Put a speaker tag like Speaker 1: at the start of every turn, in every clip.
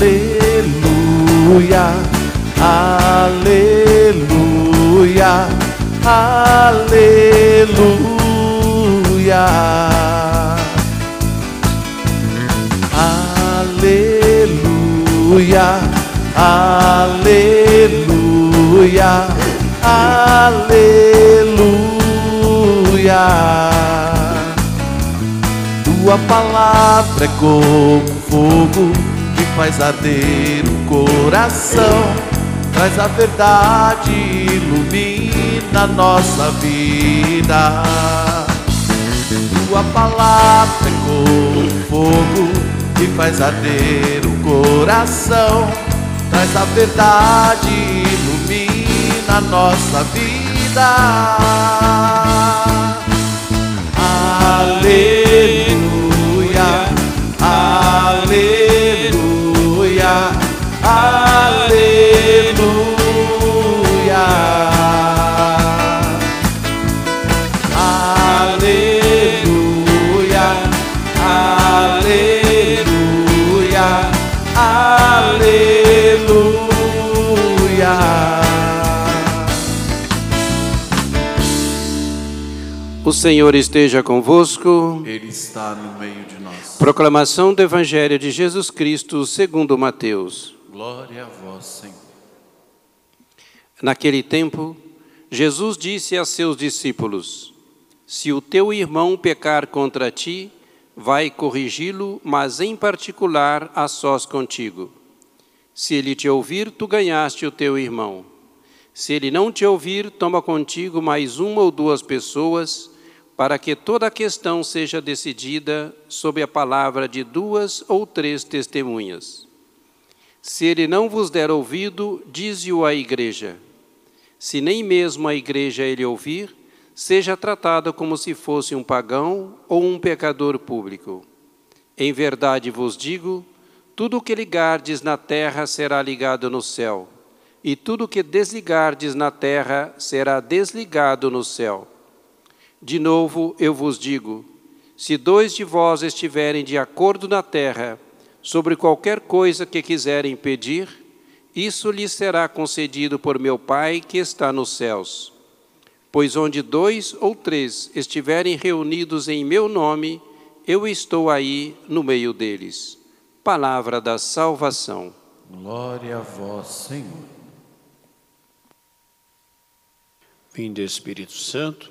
Speaker 1: aleluia, aleluia, aleluia. Aleluia, aleluia, aleluia. Tua palavra é como fogo faz arder o coração, traz a verdade, ilumina nossa vida. Tua palavra é como fogo que faz arder o coração, traz a verdade, ilumina nossa vida.
Speaker 2: Senhor esteja convosco.
Speaker 1: Ele está no meio de nós.
Speaker 2: Proclamação do Evangelho de Jesus Cristo segundo Mateus.
Speaker 1: Glória a vós, Senhor.
Speaker 2: Naquele tempo, Jesus disse a seus discípulos: Se o teu irmão pecar contra ti, vai corrigi-lo, mas em particular a sós contigo. Se ele te ouvir, tu ganhaste o teu irmão. Se ele não te ouvir, toma contigo mais uma ou duas pessoas, para que toda a questão seja decidida sob a palavra de duas ou três testemunhas. Se ele não vos der ouvido, dize-o à igreja. Se nem mesmo a igreja ele ouvir, seja tratado como se fosse um pagão ou um pecador público. Em verdade vos digo: tudo o que ligardes na terra será ligado no céu, e tudo o que desligardes na terra será desligado no céu. De novo eu vos digo: se dois de vós estiverem de acordo na terra sobre qualquer coisa que quiserem pedir, isso lhes será concedido por meu Pai que está nos céus. Pois onde dois ou três estiverem reunidos em meu nome, eu estou aí no meio deles. Palavra da salvação.
Speaker 1: Glória a vós, Senhor.
Speaker 3: Vinde, Espírito Santo,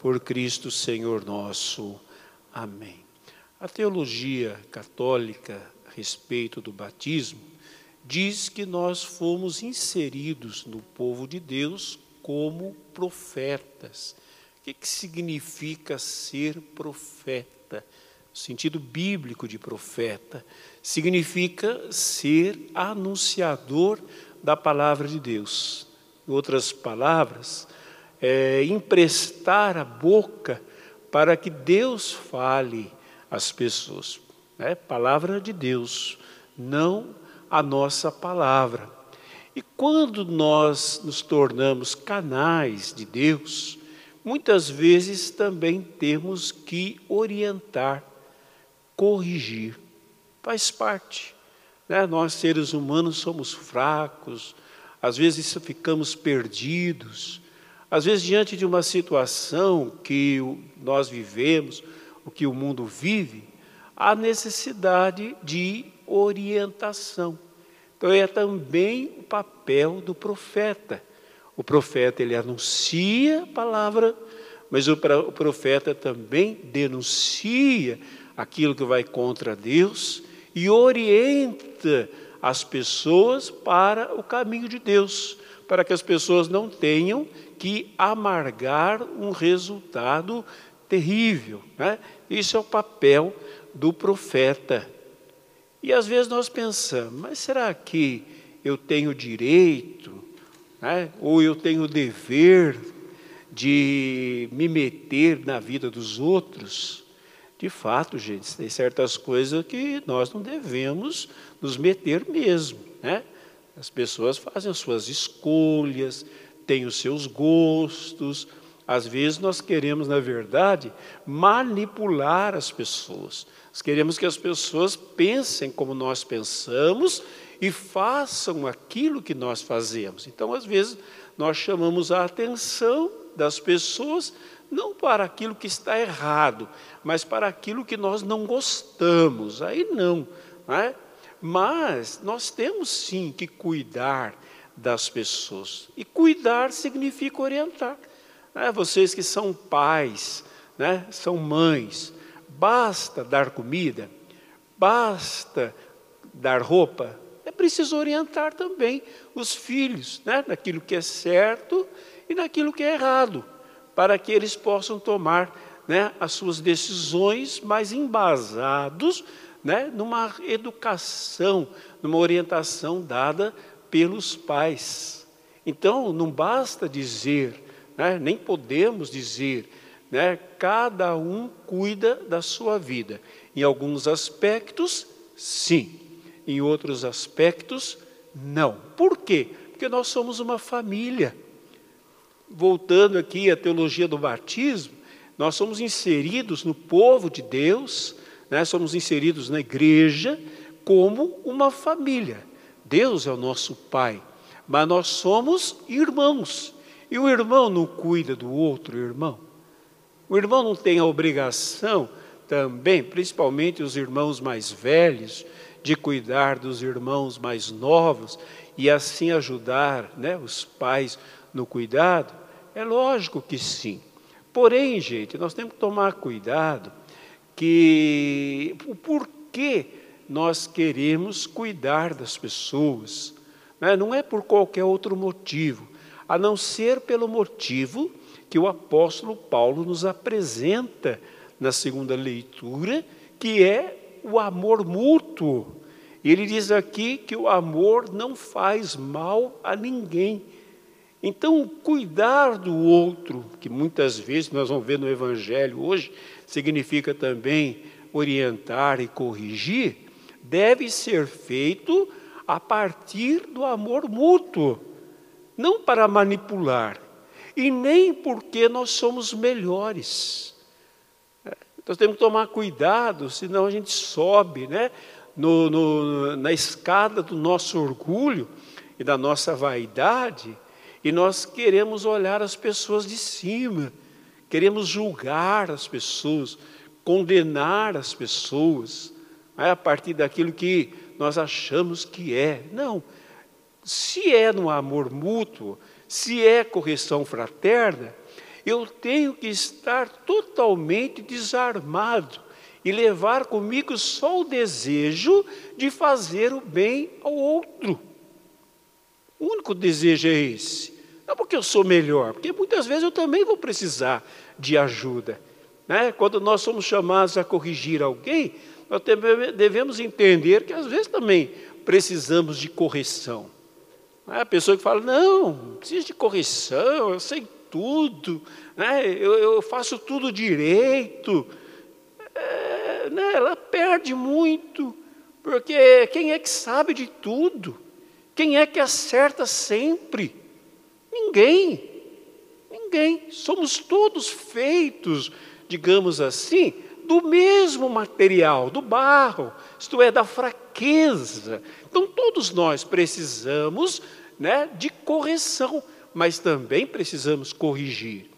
Speaker 3: por Cristo Senhor nosso. Amém. A teologia católica a respeito do batismo diz que nós fomos inseridos no povo de Deus como profetas. O que, que significa ser profeta? O sentido bíblico de profeta significa ser anunciador da palavra de Deus. Em outras palavras, é emprestar a boca para que Deus fale às pessoas. É palavra de Deus, não a nossa palavra. E quando nós nos tornamos canais de Deus, muitas vezes também temos que orientar, corrigir. Faz parte. Né? Nós, seres humanos, somos fracos, às vezes ficamos perdidos, às vezes, diante de uma situação que nós vivemos, o que o mundo vive, há necessidade de orientação. Então é também o papel do profeta. O profeta ele anuncia a palavra, mas o profeta também denuncia aquilo que vai contra Deus e orienta as pessoas para o caminho de Deus, para que as pessoas não tenham que amargar um resultado terrível. Né? Isso é o papel do profeta. E às vezes nós pensamos, mas será que eu tenho direito, né? ou eu tenho dever de me meter na vida dos outros? De fato, gente, tem certas coisas que nós não devemos nos meter mesmo, né? As pessoas fazem as suas escolhas, têm os seus gostos. Às vezes nós queremos, na verdade, manipular as pessoas. Nós queremos que as pessoas pensem como nós pensamos e façam aquilo que nós fazemos. Então, às vezes, nós chamamos a atenção das pessoas não para aquilo que está errado, mas para aquilo que nós não gostamos. Aí não, não é? Mas nós temos sim que cuidar das pessoas. E cuidar significa orientar. Né? Vocês que são pais, né? são mães, basta dar comida, basta dar roupa, é preciso orientar também os filhos né? naquilo que é certo e naquilo que é errado, para que eles possam tomar né, as suas decisões mais embasados né, numa educação, numa orientação dada pelos pais. Então, não basta dizer, né, nem podemos dizer, né, cada um cuida da sua vida. Em alguns aspectos, sim, em outros aspectos, não. Por quê? Porque nós somos uma família. Voltando aqui à teologia do batismo, nós somos inseridos no povo de Deus, né, somos inseridos na igreja como uma família. Deus é o nosso Pai, mas nós somos irmãos. E o irmão não cuida do outro irmão. O irmão não tem a obrigação também, principalmente os irmãos mais velhos, de cuidar dos irmãos mais novos e assim ajudar né, os pais no cuidado? É lógico que sim. Porém, gente, nós temos que tomar cuidado que o porquê nós queremos cuidar das pessoas. Né? Não é por qualquer outro motivo, a não ser pelo motivo que o apóstolo Paulo nos apresenta na segunda leitura, que é o amor mútuo. Ele diz aqui que o amor não faz mal a ninguém. Então, cuidar do outro, que muitas vezes nós vamos ver no Evangelho hoje, significa também orientar e corrigir, deve ser feito a partir do amor mútuo, não para manipular, e nem porque nós somos melhores. Nós temos que tomar cuidado, senão a gente sobe né, no, no, na escada do nosso orgulho e da nossa vaidade, e nós queremos olhar as pessoas de cima queremos julgar as pessoas, condenar as pessoas, é, a partir daquilo que nós achamos que é. Não. Se é no amor mútuo, se é correção fraterna, eu tenho que estar totalmente desarmado e levar comigo só o desejo de fazer o bem ao outro. O único desejo é esse. Não porque eu sou melhor, porque muitas vezes eu também vou precisar de ajuda. Né? Quando nós somos chamados a corrigir alguém, nós devemos entender que às vezes também precisamos de correção. A pessoa que fala, não, não preciso de correção, eu sei tudo, né? eu, eu faço tudo direito. É, né? Ela perde muito, porque quem é que sabe de tudo? Quem é que acerta sempre? Ninguém. Ninguém. Somos todos feitos, digamos assim, do mesmo material, do barro, isto é, da fraqueza. Então, todos nós precisamos né, de correção, mas também precisamos corrigir.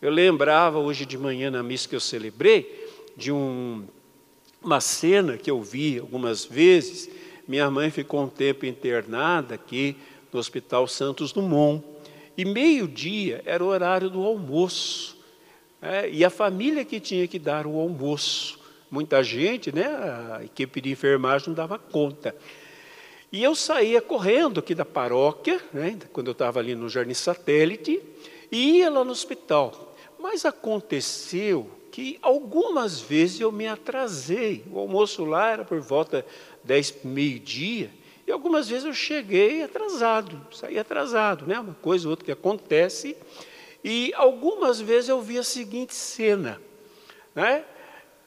Speaker 3: Eu lembrava hoje de manhã na missa que eu celebrei de um, uma cena que eu vi algumas vezes. Minha mãe ficou um tempo internada aqui no Hospital Santos Dumont. E meio-dia era o horário do almoço. É, e a família que tinha que dar o almoço. Muita gente, né, a equipe de enfermagem não dava conta. E eu saía correndo aqui da paróquia, né, quando eu estava ali no Jardim Satélite, e ia lá no hospital. Mas aconteceu que algumas vezes eu me atrasei. O almoço lá era por volta 10, meio-dia, e algumas vezes eu cheguei atrasado, saí atrasado, né? Uma coisa ou outra que acontece. E algumas vezes eu vi a seguinte cena, né?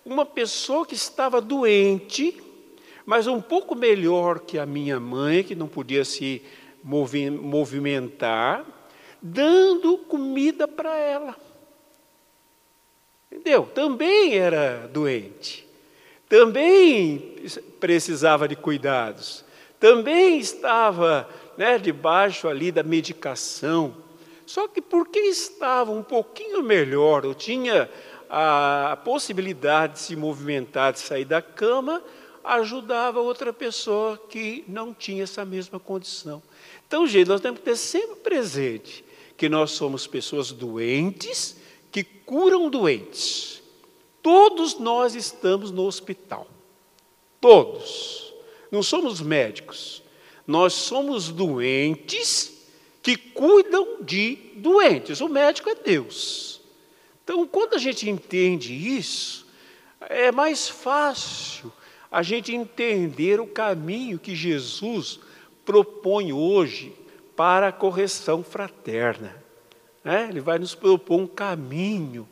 Speaker 3: Uma pessoa que estava doente, mas um pouco melhor que a minha mãe, que não podia se movimentar, dando comida para ela. Entendeu? Também era doente, também precisava de cuidados, também estava né, debaixo ali da medicação. Só que porque estava um pouquinho melhor, eu tinha a possibilidade de se movimentar, de sair da cama, ajudava outra pessoa que não tinha essa mesma condição. Então, gente, nós temos que ter sempre presente que nós somos pessoas doentes que curam doentes. Todos nós estamos no hospital. Todos. Não somos médicos. Nós somos doentes que cuidam de doentes. O médico é Deus. Então, quando a gente entende isso, é mais fácil a gente entender o caminho que Jesus propõe hoje para a correção fraterna. Né? Ele vai nos propor um caminho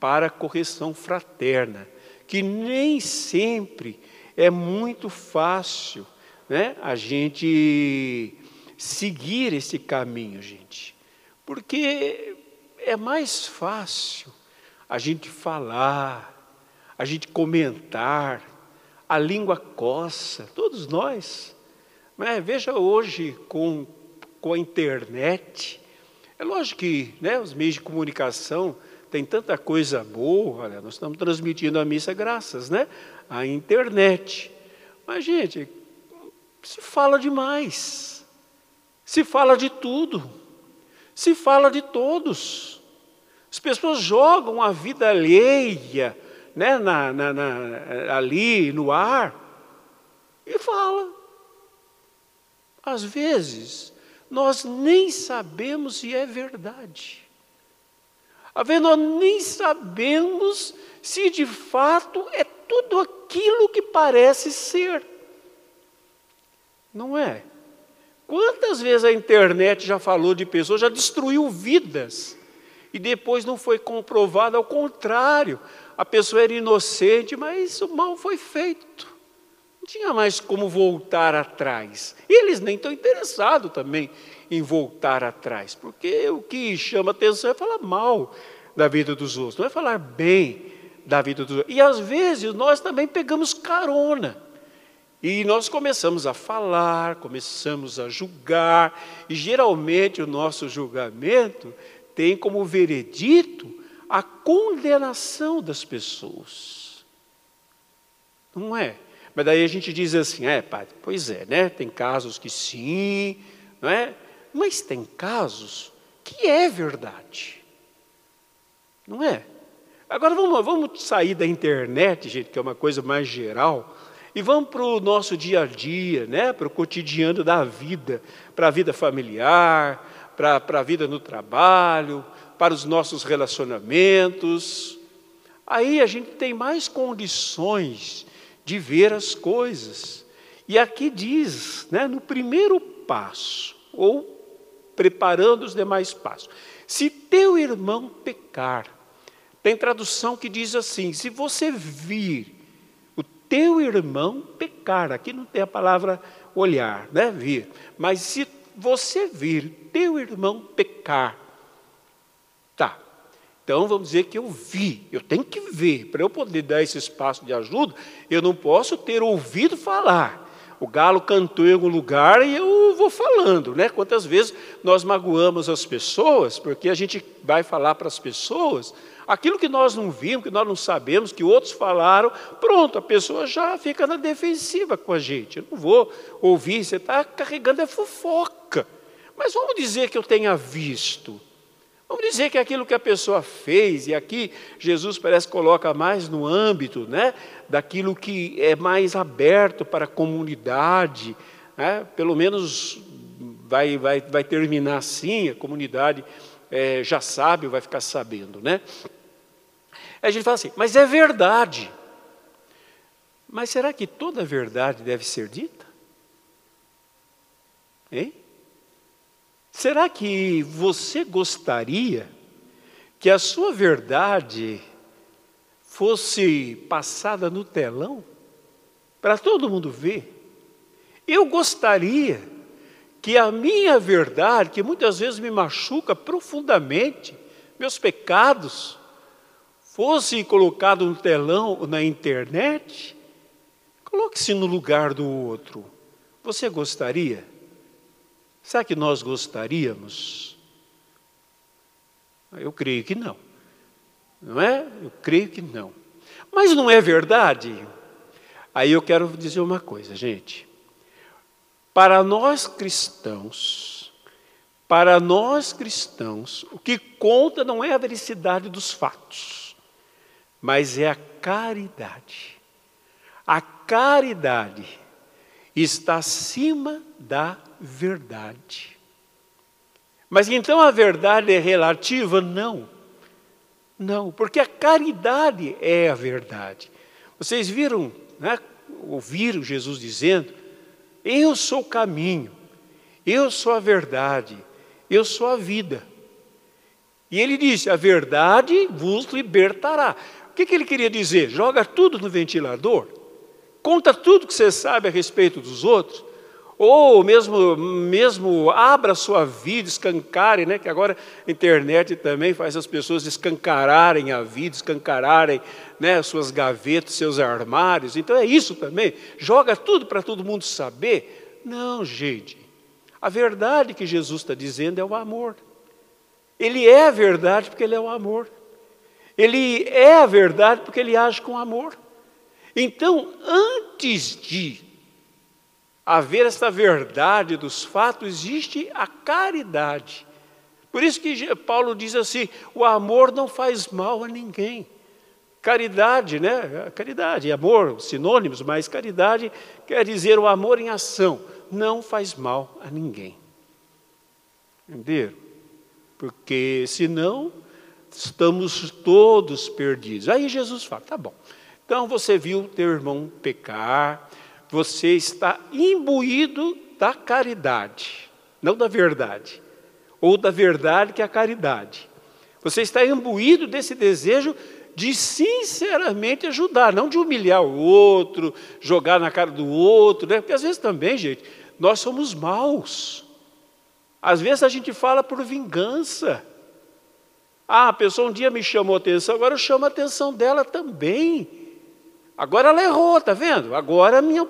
Speaker 3: para a correção fraterna, que nem sempre é muito fácil né? a gente seguir esse caminho, gente. Porque é mais fácil a gente falar, a gente comentar, a língua coça, todos nós. Né? Veja hoje com, com a internet, é lógico que né, os meios de comunicação têm tanta coisa boa, olha, nós estamos transmitindo a missa graças né, à internet. Mas, gente, se fala demais, se fala de tudo, se fala de todos. As pessoas jogam a vida alheia né, na, na, na, ali no ar e fala. Às vezes, nós nem sabemos se é verdade. Às vezes nós nem sabemos se de fato é tudo aquilo que parece ser. Não é? Quantas vezes a internet já falou de pessoas, já destruiu vidas, e depois não foi comprovado, ao contrário, a pessoa era inocente, mas o mal foi feito tinha mais como voltar atrás. Eles nem estão interessados também em voltar atrás, porque o que chama atenção é falar mal da vida dos outros, não é falar bem da vida dos outros. E às vezes nós também pegamos carona. E nós começamos a falar, começamos a julgar, e geralmente o nosso julgamento tem como veredito a condenação das pessoas. Não é? Mas daí a gente diz assim, é, padre, pois é, né? Tem casos que sim, não é? Mas tem casos que é verdade. Não é? Agora vamos, vamos sair da internet, gente, que é uma coisa mais geral, e vamos para o nosso dia a dia, né? para o cotidiano da vida, para a vida familiar, para, para a vida no trabalho, para os nossos relacionamentos. Aí a gente tem mais condições de ver as coisas. E aqui diz, né, no primeiro passo, ou preparando os demais passos: se teu irmão pecar, tem tradução que diz assim: se você vir o teu irmão pecar, aqui não tem a palavra olhar, né, vir, mas se você vir teu irmão pecar, então vamos dizer que eu vi, eu tenho que ver. Para eu poder dar esse espaço de ajuda, eu não posso ter ouvido falar. O galo cantou em algum lugar e eu vou falando, né? Quantas vezes nós magoamos as pessoas, porque a gente vai falar para as pessoas aquilo que nós não vimos, que nós não sabemos, que outros falaram, pronto, a pessoa já fica na defensiva com a gente. Eu não vou ouvir, você está carregando a fofoca. Mas vamos dizer que eu tenha visto. Vamos dizer que aquilo que a pessoa fez, e aqui Jesus parece que coloca mais no âmbito né, daquilo que é mais aberto para a comunidade, né, pelo menos vai, vai, vai terminar assim, a comunidade é, já sabe, vai ficar sabendo. Né? Aí a gente fala assim, mas é verdade. Mas será que toda verdade deve ser dita? Hein? Será que você gostaria que a sua verdade fosse passada no telão para todo mundo ver? Eu gostaria que a minha verdade, que muitas vezes me machuca profundamente, meus pecados, fosse colocado no telão, na internet, coloque-se no lugar do outro. Você gostaria? Será que nós gostaríamos? Eu creio que não. Não é? Eu creio que não. Mas não é verdade? Aí eu quero dizer uma coisa, gente. Para nós cristãos, para nós cristãos, o que conta não é a veracidade dos fatos, mas é a caridade. A caridade está acima da verdade. Mas então a verdade é relativa? Não. Não, porque a caridade é a verdade. Vocês viram, né, ouviram Jesus dizendo: Eu sou o caminho, eu sou a verdade, eu sou a vida. E ele disse: A verdade vos libertará. O que, que ele queria dizer? Joga tudo no ventilador, conta tudo que você sabe a respeito dos outros, ou mesmo, mesmo abra sua vida, escancare, né? que agora a internet também faz as pessoas escancararem a vida, escancararem né, suas gavetas, seus armários. Então é isso também. Joga tudo para todo mundo saber. Não, gente. A verdade que Jesus está dizendo é o amor. Ele é a verdade porque ele é o amor. Ele é a verdade porque ele age com amor. Então, antes de haver essa verdade dos fatos, existe a caridade. Por isso que Paulo diz assim: o amor não faz mal a ninguém. Caridade, né? Caridade amor, sinônimos, mas caridade quer dizer o amor em ação. Não faz mal a ninguém. Entenderam? Porque senão estamos todos perdidos. Aí Jesus fala: tá bom. Então você viu teu irmão pecar, você está imbuído da caridade, não da verdade, ou da verdade que é a caridade. Você está imbuído desse desejo de sinceramente ajudar, não de humilhar o outro, jogar na cara do outro, né? Porque às vezes também, gente, nós somos maus. Às vezes a gente fala por vingança. Ah, a pessoa um dia me chamou atenção, agora eu chamo a atenção dela também. Agora ela errou, tá vendo? Agora a minha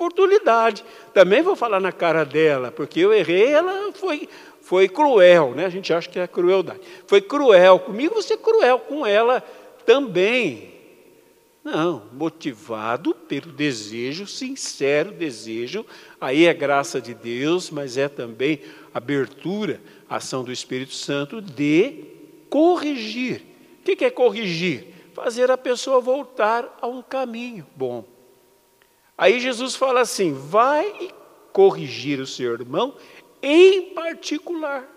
Speaker 3: oportunidade. Também vou falar na cara dela, porque eu errei, ela foi, foi cruel, né? A gente acha que é crueldade. Foi cruel comigo, você cruel com ela também. Não, motivado pelo desejo, sincero desejo, aí é graça de Deus, mas é também abertura, ação do Espírito Santo de corrigir. O que é corrigir? Fazer a pessoa voltar a um caminho bom. Aí Jesus fala assim: vai corrigir o seu irmão em particular.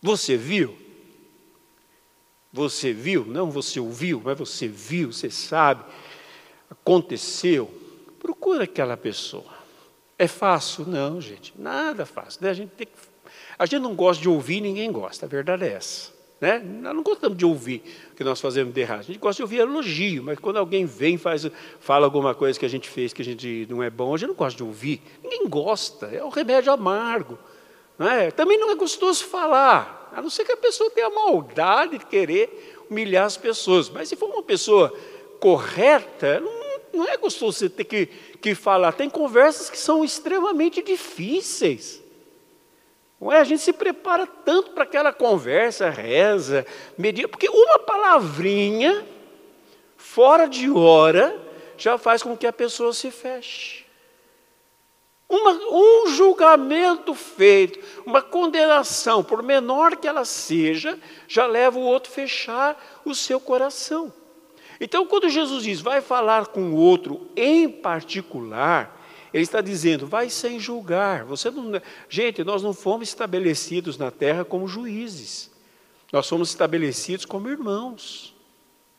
Speaker 3: Você viu? Você viu? Não você ouviu, mas você viu, você sabe. Aconteceu. Procura aquela pessoa. É fácil? Não, gente, nada fácil. Né? A, gente tem que... a gente não gosta de ouvir, ninguém gosta, a verdade é essa. Né? Nós não gostamos de ouvir o que nós fazemos de errado. A gente gosta de ouvir elogio, mas quando alguém vem faz, fala alguma coisa que a gente fez que a gente não é bom, a gente não gosta de ouvir. Ninguém gosta, é um remédio amargo. Não é? Também não é gostoso falar, a não ser que a pessoa tenha a maldade de querer humilhar as pessoas. Mas se for uma pessoa correta, não, não é gostoso você ter que, que falar. Tem conversas que são extremamente difíceis. Não é? A gente se prepara tanto para aquela conversa, reza, medita, porque uma palavrinha fora de hora já faz com que a pessoa se feche. Uma, um julgamento feito, uma condenação, por menor que ela seja, já leva o outro a fechar o seu coração. Então, quando Jesus diz, vai falar com o outro em particular, ele está dizendo, vai sem julgar. Você não... Gente, nós não fomos estabelecidos na terra como juízes. Nós fomos estabelecidos como irmãos.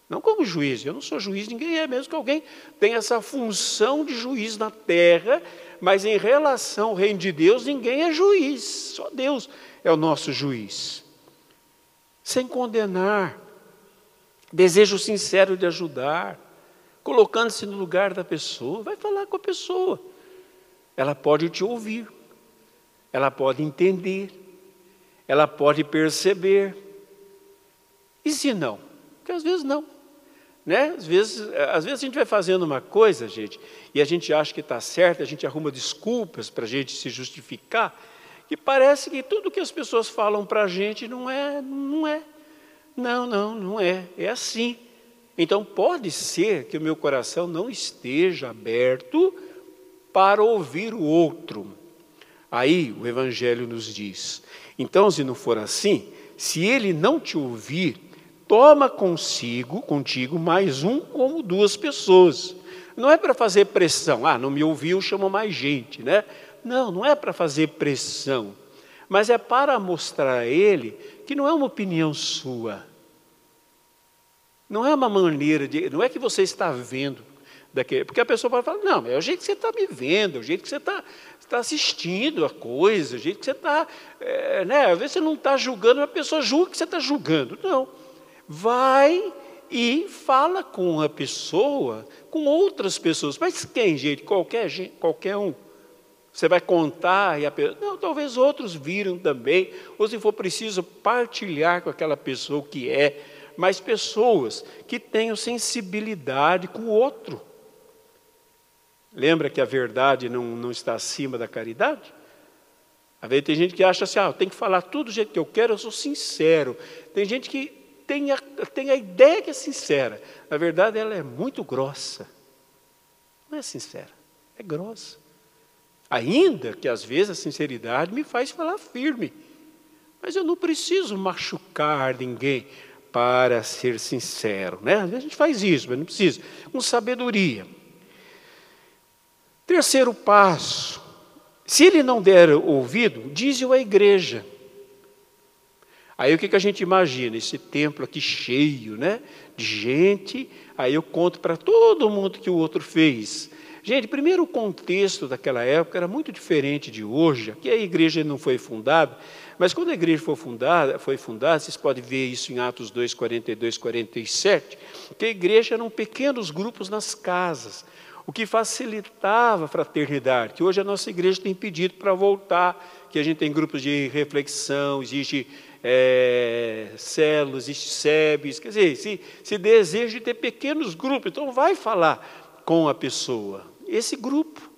Speaker 3: Não como juiz, eu não sou juiz, ninguém é, mesmo que alguém tenha essa função de juiz na terra, mas em relação ao reino de Deus, ninguém é juiz, só Deus é o nosso juiz. Sem condenar, desejo sincero de ajudar, colocando-se no lugar da pessoa, vai falar com a pessoa. Ela pode te ouvir, ela pode entender, ela pode perceber. E se não? Porque às vezes não. Né? Às, vezes, às vezes a gente vai fazendo uma coisa, gente, e a gente acha que está certo, a gente arruma desculpas para a gente se justificar, que parece que tudo que as pessoas falam para a gente não é, não é. Não, não, não é. É assim. Então pode ser que o meu coração não esteja aberto para ouvir o outro. Aí o Evangelho nos diz: então, se não for assim, se ele não te ouvir, toma consigo, contigo, mais um ou duas pessoas. Não é para fazer pressão, ah, não me ouviu, chama mais gente, né? Não, não é para fazer pressão, mas é para mostrar a ele que não é uma opinião sua, não é uma maneira de, não é que você está vendo daquele, porque a pessoa pode falar, não, é o jeito que você está me vendo, é o jeito que você está, está assistindo a coisa, o jeito que você está, é, né? Às vezes você não está julgando, a pessoa julga que você está julgando, não vai e fala com a pessoa, com outras pessoas. Mas quem, gente? Qualquer, gente, qualquer um. Você vai contar e a pessoa. Não, talvez outros viram também, ou se for preciso, partilhar com aquela pessoa que é. Mas pessoas que tenham sensibilidade com o outro. Lembra que a verdade não, não está acima da caridade? Às vezes tem gente que acha assim, ah, eu tenho que falar tudo do jeito que eu quero, eu sou sincero. Tem gente que tem a, tem a ideia que é sincera. Na verdade, ela é muito grossa. Não é sincera, é grossa. Ainda que às vezes a sinceridade me faz falar firme. Mas eu não preciso machucar ninguém para ser sincero. Né? Às vezes a gente faz isso, mas não precisa. Com sabedoria. Terceiro passo. Se ele não der ouvido, diz-o à igreja. Aí o que, que a gente imagina? Esse templo aqui cheio, né? De gente. Aí eu conto para todo mundo que o outro fez. Gente, primeiro o contexto daquela época era muito diferente de hoje. Aqui a igreja não foi fundada, mas quando a igreja foi fundada, foi fundada, vocês podem ver isso em Atos 2, 42, 47, que a igreja eram pequenos grupos nas casas, o que facilitava a fraternidade, que hoje a nossa igreja tem pedido para voltar, que a gente tem grupos de reflexão, existe é, células, SEBs, quer dizer, se, se deseja ter pequenos grupos, então vai falar com a pessoa. Esse grupo.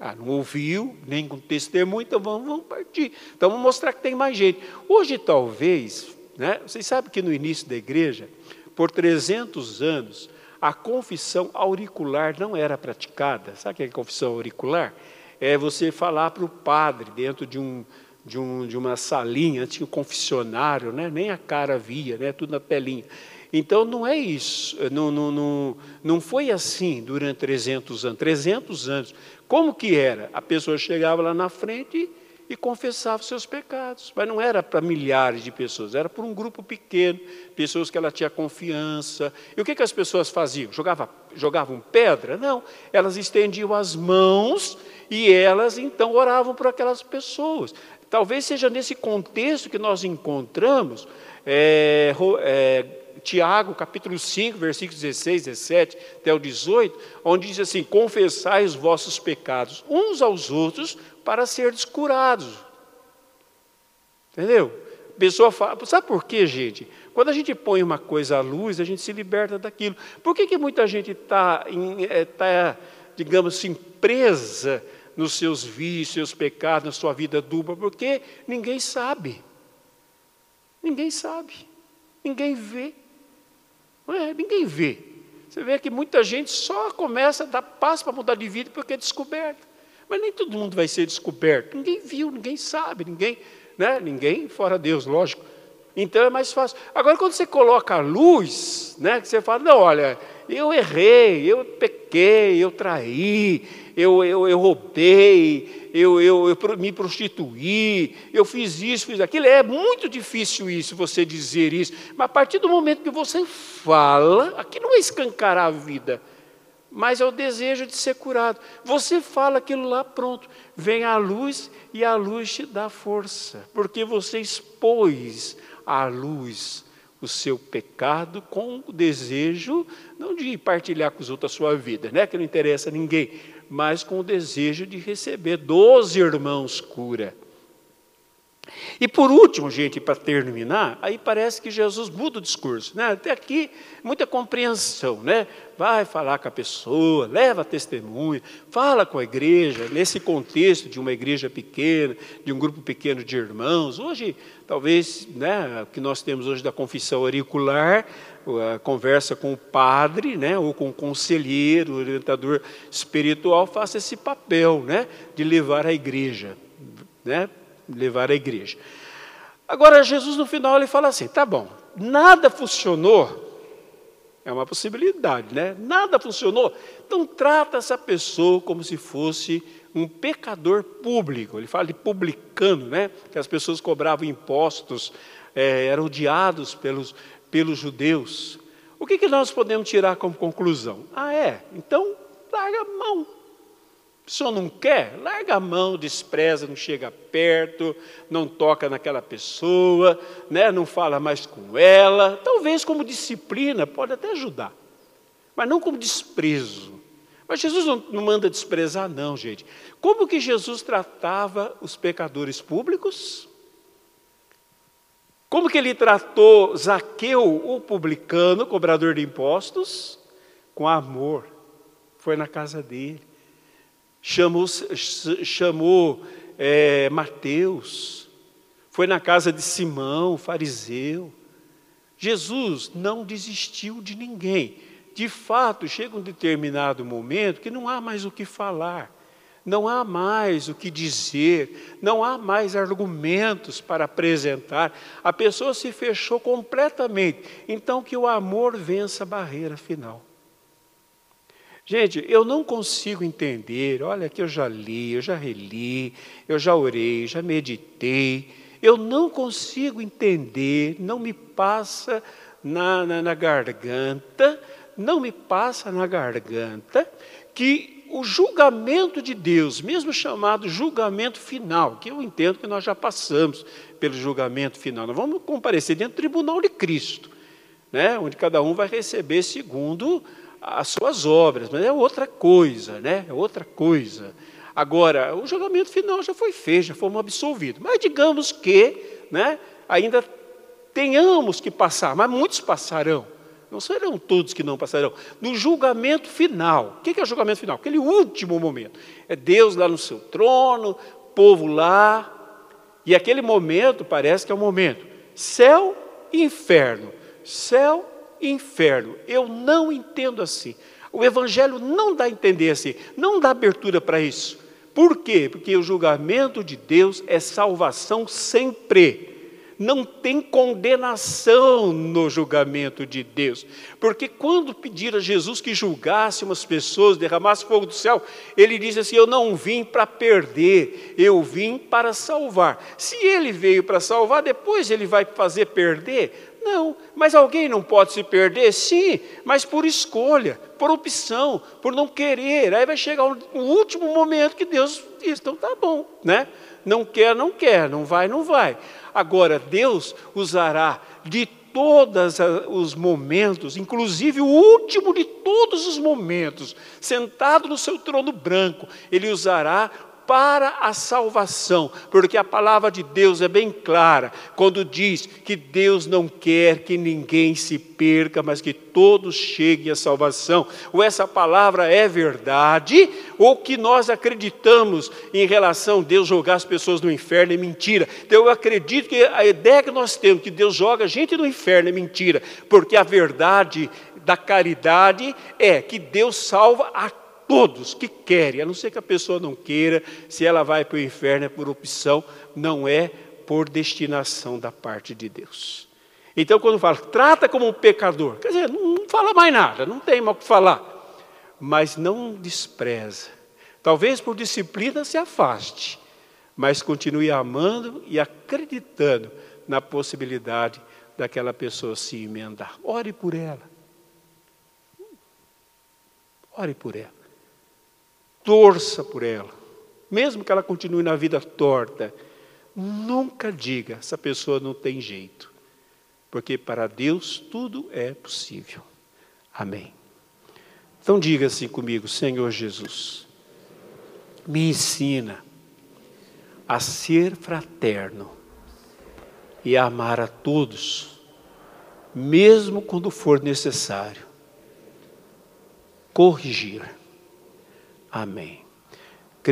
Speaker 3: Ah, não ouviu, nem com testemunho, então vamos, vamos partir. Então vamos mostrar que tem mais gente. Hoje, talvez, né, vocês sabem que no início da igreja, por 300 anos, a confissão auricular não era praticada. Sabe o que é confissão auricular? É você falar para o padre dentro de um, de, um, de uma salinha, tinha um confessionário, né? nem a cara via, né? tudo na telinha. Então não é isso, não, não, não, não foi assim durante 300 anos. 300 anos. Como que era? A pessoa chegava lá na frente e confessava os seus pecados. Mas não era para milhares de pessoas, era para um grupo pequeno, pessoas que ela tinha confiança. E o que, que as pessoas faziam? Jogava, jogavam pedra? Não, elas estendiam as mãos e elas então oravam por aquelas pessoas. Talvez seja nesse contexto que nós encontramos é, é, Tiago, capítulo 5, versículos 16, 17 até o 18, onde diz assim: Confessai os vossos pecados uns aos outros para seres curados. Entendeu? A pessoa fala, sabe por quê, gente? Quando a gente põe uma coisa à luz, a gente se liberta daquilo. Por que, que muita gente está, é, tá, digamos assim, presa nos seus vícios, seus pecados, na sua vida dupla, porque ninguém sabe. Ninguém sabe. Ninguém vê. É, ninguém vê. Você vê que muita gente só começa a dar passo para mudar de vida porque é descoberto. Mas nem todo mundo vai ser descoberto. Ninguém viu, ninguém sabe, ninguém, né? ninguém fora Deus, lógico. Então é mais fácil. Agora, quando você coloca a luz, né, que você fala, não, olha, eu errei, eu pequei, eu traí, eu, eu, eu roubei, eu, eu, eu me prostituí, eu fiz isso, fiz aquilo. É muito difícil isso, você dizer isso. Mas a partir do momento que você fala, aqui não é escancarar a vida, mas é o desejo de ser curado. Você fala aquilo lá, pronto. Vem a luz e a luz te dá força, porque você expôs à luz o seu pecado com o desejo, não de partilhar com os outros a sua vida, né, que não interessa a ninguém, mas com o desejo de receber dos irmãos cura. E por último, gente, para terminar, aí parece que Jesus muda o discurso. Né? Até aqui, muita compreensão. Né? Vai falar com a pessoa, leva testemunho, fala com a igreja, nesse contexto de uma igreja pequena, de um grupo pequeno de irmãos. Hoje, talvez, né, o que nós temos hoje da confissão auricular, a conversa com o padre, né, ou com o conselheiro, o orientador espiritual, faça esse papel né, de levar a igreja. Né, levar à igreja. Agora, Jesus no final ele fala assim: tá bom, nada funcionou, é uma possibilidade, né? Nada funcionou, então trata essa pessoa como se fosse um pecador público. Ele fala de publicano, né? Que as pessoas cobravam impostos, é, eram odiados pelos, pelos judeus. O que, que nós podemos tirar como conclusão? Ah, é? Então, larga a mão senhor não quer? Larga a mão, despreza, não chega perto, não toca naquela pessoa, né? não fala mais com ela. Talvez como disciplina pode até ajudar, mas não como desprezo. Mas Jesus não, não manda desprezar, não, gente. Como que Jesus tratava os pecadores públicos? Como que ele tratou Zaqueu, o publicano, cobrador de impostos? Com amor. Foi na casa dele chamou, chamou é, Mateus, foi na casa de Simão, fariseu. Jesus não desistiu de ninguém. De fato, chega um determinado momento que não há mais o que falar, não há mais o que dizer, não há mais argumentos para apresentar. A pessoa se fechou completamente. Então, que o amor vença a barreira final. Gente, eu não consigo entender. Olha, que eu já li, eu já reli, eu já orei, já meditei. Eu não consigo entender, não me passa na, na, na garganta, não me passa na garganta que o julgamento de Deus, mesmo chamado julgamento final, que eu entendo que nós já passamos pelo julgamento final, nós vamos comparecer dentro do tribunal de Cristo, né, onde cada um vai receber segundo as suas obras, mas é outra coisa, né? É outra coisa. Agora, o julgamento final já foi feito, já fomos absolvidos. Mas digamos que né, ainda tenhamos que passar, mas muitos passarão. Não serão todos que não passarão. No julgamento final. O que é o julgamento final? Aquele último momento. É Deus lá no seu trono, povo lá. E aquele momento parece que é o momento. Céu e inferno. Céu inferno. Eu não entendo assim. O Evangelho não dá a entender assim, não dá abertura para isso. Por quê? Porque o julgamento de Deus é salvação sempre. Não tem condenação no julgamento de Deus. Porque quando pediram a Jesus que julgasse umas pessoas, derramasse fogo do céu, ele disse assim: Eu não vim para perder, eu vim para salvar. Se ele veio para salvar, depois ele vai fazer perder, não, mas alguém não pode se perder? Sim, mas por escolha, por opção, por não querer. Aí vai chegar o último momento que Deus diz: então tá bom, né? Não quer, não quer, não vai, não vai. Agora, Deus usará de todos os momentos, inclusive o último de todos os momentos, sentado no seu trono branco, Ele usará para a salvação, porque a palavra de Deus é bem clara quando diz que Deus não quer que ninguém se perca, mas que todos cheguem à salvação. Ou essa palavra é verdade, ou que nós acreditamos em relação a Deus jogar as pessoas no inferno é mentira. Então eu acredito que a ideia que nós temos que Deus joga a gente no inferno é mentira, porque a verdade da caridade é que Deus salva a todos que querem, a não ser que a pessoa não queira, se ela vai para o inferno é por opção, não é por destinação da parte de Deus. Então, quando fala, trata como um pecador, quer dizer, não, fala mais nada, não tem mais o que falar. Mas não despreza. Talvez por disciplina se afaste, mas continue amando e acreditando na possibilidade daquela pessoa se emendar. Ore por ela. Ore por ela. Torça por ela. Mesmo que ela continue na vida torta, nunca diga: essa pessoa não tem jeito. Porque para Deus tudo é possível. Amém. Então diga assim comigo, Senhor Jesus, me ensina a ser fraterno e a amar a todos, mesmo quando for necessário corrigir. Amém.